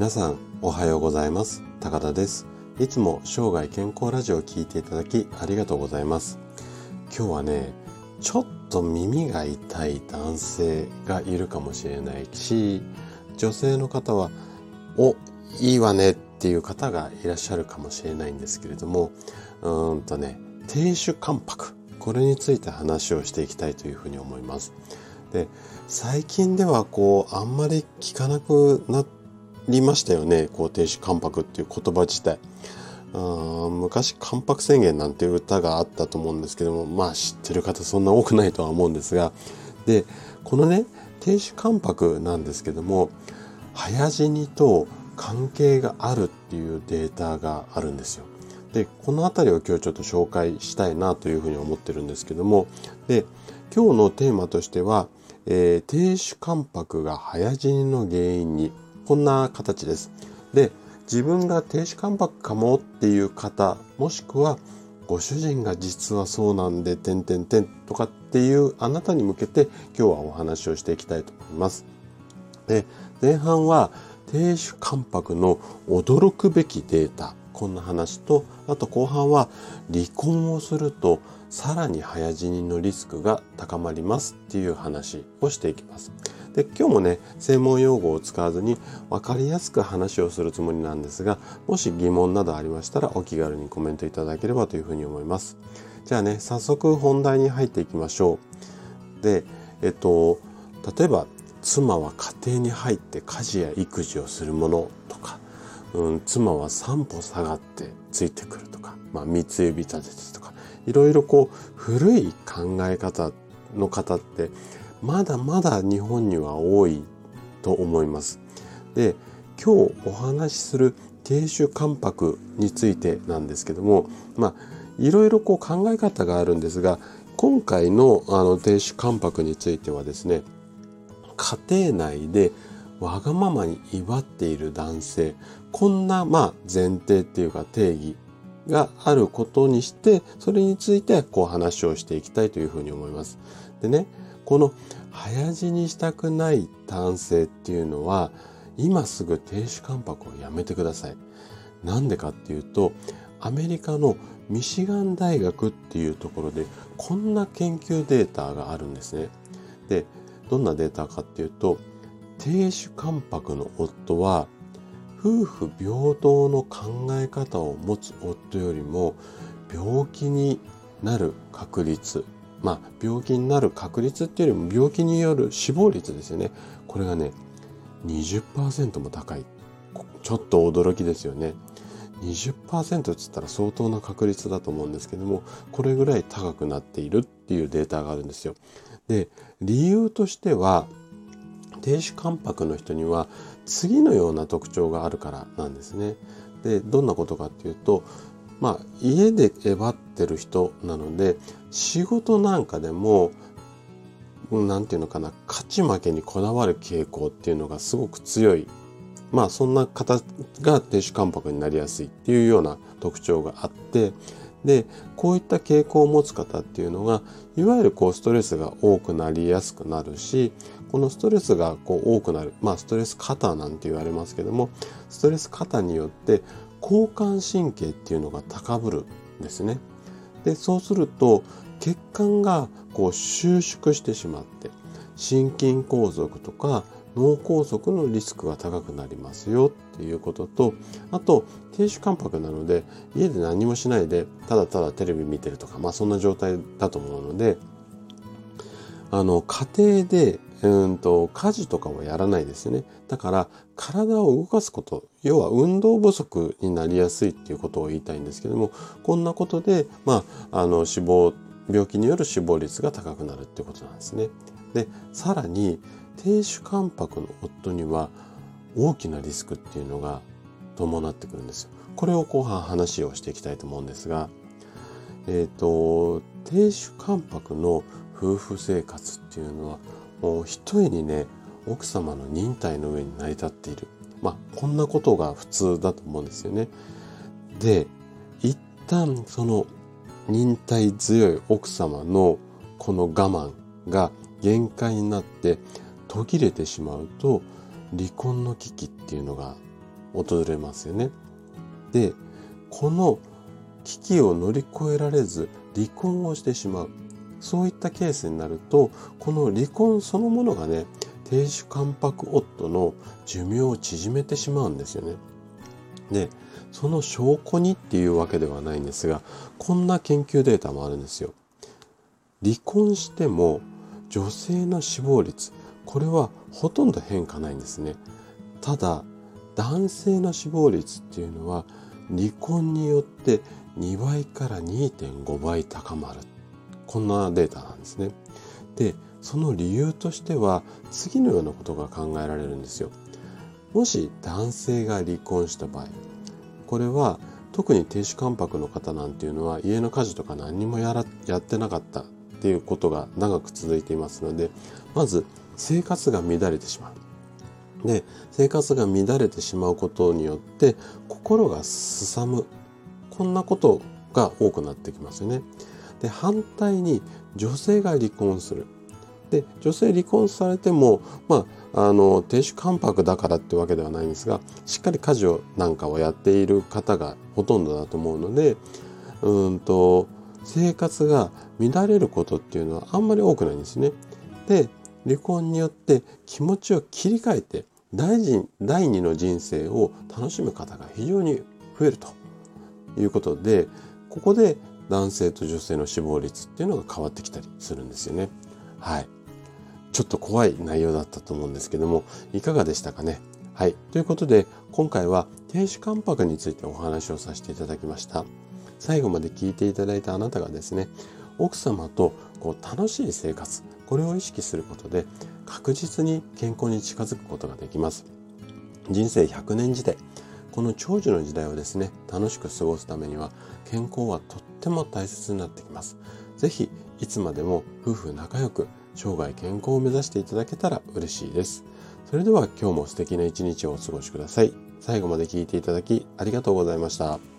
皆さんおはようございます。高田です。いつも生涯健康ラジオを聞いていただきありがとうございます。今日はねちょっと耳が痛い男性がいるかもしれないし女性の方はおいいわねっていう方がいらっしゃるかもしれないんですけれどもうーんとね低種関白。これについて話をしていきたいというふうに思います。で最近ではこうあんまり聞かなくなりましたよねこう停止関白っていう言葉自体。あ昔関白宣言なんていう歌があったと思うんですけどもまあ知ってる方そんな多くないとは思うんですが。でこのね停止関白なんですけども早死にと関係があるっていうデータがあるんですよ。でこの辺りを今日ちょっと紹介したいなというふうに思ってるんですけども。で今日のテーマとしてはえー、低種関白が早死にの原因にこんな形です。で自分が低種関白かもっていう方もしくはご主人が実はそうなんで点々点とかっていうあなたに向けて今日はお話をしていきたいと思います。で前半は低種関白の驚くべきデータこんな話とあと後半は離婚をするとさらに早死にのリスクが高まりますっていう話をしていきます。で今日もね専門用語を使わずに分かりやすく話をするつもりなんですがもし疑問などありましたらお気軽にコメントいただければというふうに思います。じゃあね早速本題に入っていきましょう。でえっと例えば妻は家庭に入って家事や育児をするものとか、うん、妻は三歩下がってついてくるとか、まあ、三つ指立ててとかいろいろこう古い考え方の方ってまだまだ日本には多いと思います。で今日お話しする低種関白についてなんですけどもまあいろいろこう考え方があるんですが今回のあの低種関白についてはですね家庭内でわがままに威張っている男性こんなまあ前提っていうか定義があることにして、それについてこう話をしていきたいというふうに思います。でね、この早死にしたくない男性っていうのは、今すぐ停止関白をやめてください。なんでかっていうと、アメリカのミシガン大学っていうところでこんな研究データがあるんですね。で、どんなデータかっていうと、亭主関白の夫は夫婦平等の考え方を持つ夫よりも病気になる確率まあ病気になる確率っていうよりも病気による死亡率ですよね。これがね20%も高い。ちょっと驚きですよね。20%っつったら相当な確率だと思うんですけどもこれぐらい高くなっているっていうデータがあるんですよ。で理由としては低種関白の人には次のような特徴があるからなんですね。でどんなことかっていうとまあ家でえばってる人なので仕事なんかでも何て言うのかな勝ち負けにこだわる傾向っていうのがすごく強い。まあそんな方が亭主関白になりやすいっていうような特徴があってでこういった傾向を持つ方っていうのがいわゆるこうストレスが多くなりやすくなるしこのストレスがこう多くなる。まあストレス過多なんて言われますけどもストレス過多によって交感神経っていうのが高ぶるんですね。でそうすると血管がこう収縮してしまって心筋梗塞とか脳梗塞のリスクが高くなりますよっていうこととあと低種関白なので家で何もしないでただただテレビ見てるとかまあそんな状態だと思うのであの家庭でうんと家事とかはやらないですよねだから体を動かすこと要は運動不足になりやすいっていうことを言いたいんですけどもこんなことでまああの死亡病気による死亡率が高くなるっていうことなんですね。でさらに亭主関白の夫には大きなリスクっていうのが伴ってくるんですよ。これを後半話をしていきたいと思うんですが、えっ、ー、と、亭主関白の夫婦生活っていうのは一重にね、奥様の忍耐の上に成り立っている。まあ、こんなことが普通だと思うんですよね。で、一旦その忍耐強い奥様のこの我慢が限界になって途切れてしまうと離婚の危機っていうのが訪れますよね。で、この危機を乗り越えられず離婚をしてしまう。そういったケースになると、この離婚そのものがね、亭主関白夫の寿命を縮めてしまうんですよね。で、その証拠にっていうわけではないんですが、こんな研究データもあるんですよ。離婚しても女性の死亡率、これはほとんど変化ないんですね。ただ、男性の死亡率っていうのは離婚によって2倍から2.5倍高まる。こんなデータなんですね。で、その理由としては次のようなことが考えられるんですよ。もし男性が離婚した場合、これは特に亭主関白の方なんていうのは家の家事とか何にもやらやってなかったっていうことが長く続いていますのでまず生活が乱れてしまう。で生活が乱れてしまうことによって心がすさむこんなことが多くなってきますよね。で反対に女性が離婚する。で女性離婚されてもまああの亭主関白だからってわけではないんですがしっかり家事をなんかをやっている方がほとんどだと思うのでうんと生活が乱れることっていうのはあんまり多くないんですね。で離婚によって気持ちを切り替えて第第二の人生を楽しむ方が非常に増えるということでここで男性と女性の死亡率っていうのが変わってきたりするんですよね。はい。ちょっと怖い内容だったと思うんですけども、いかがでしたかね？はい。ということで、今回は亭主関白についてお話をさせていただきました。最後まで聞いていただいたあなたがですね、奥様とこう楽しい生活、これを意識することで確実に健康に近づくことができます。人生100年時代、この長寿の時代をですね、楽しく過ごすためには健康はとっても大切になってきます。ぜひ、いつまでも夫婦仲良く生涯健康を目指していただけたら嬉しいです。それでは今日も素敵な一日をお過ごしください。最後まで聞いていただきありがとうございました。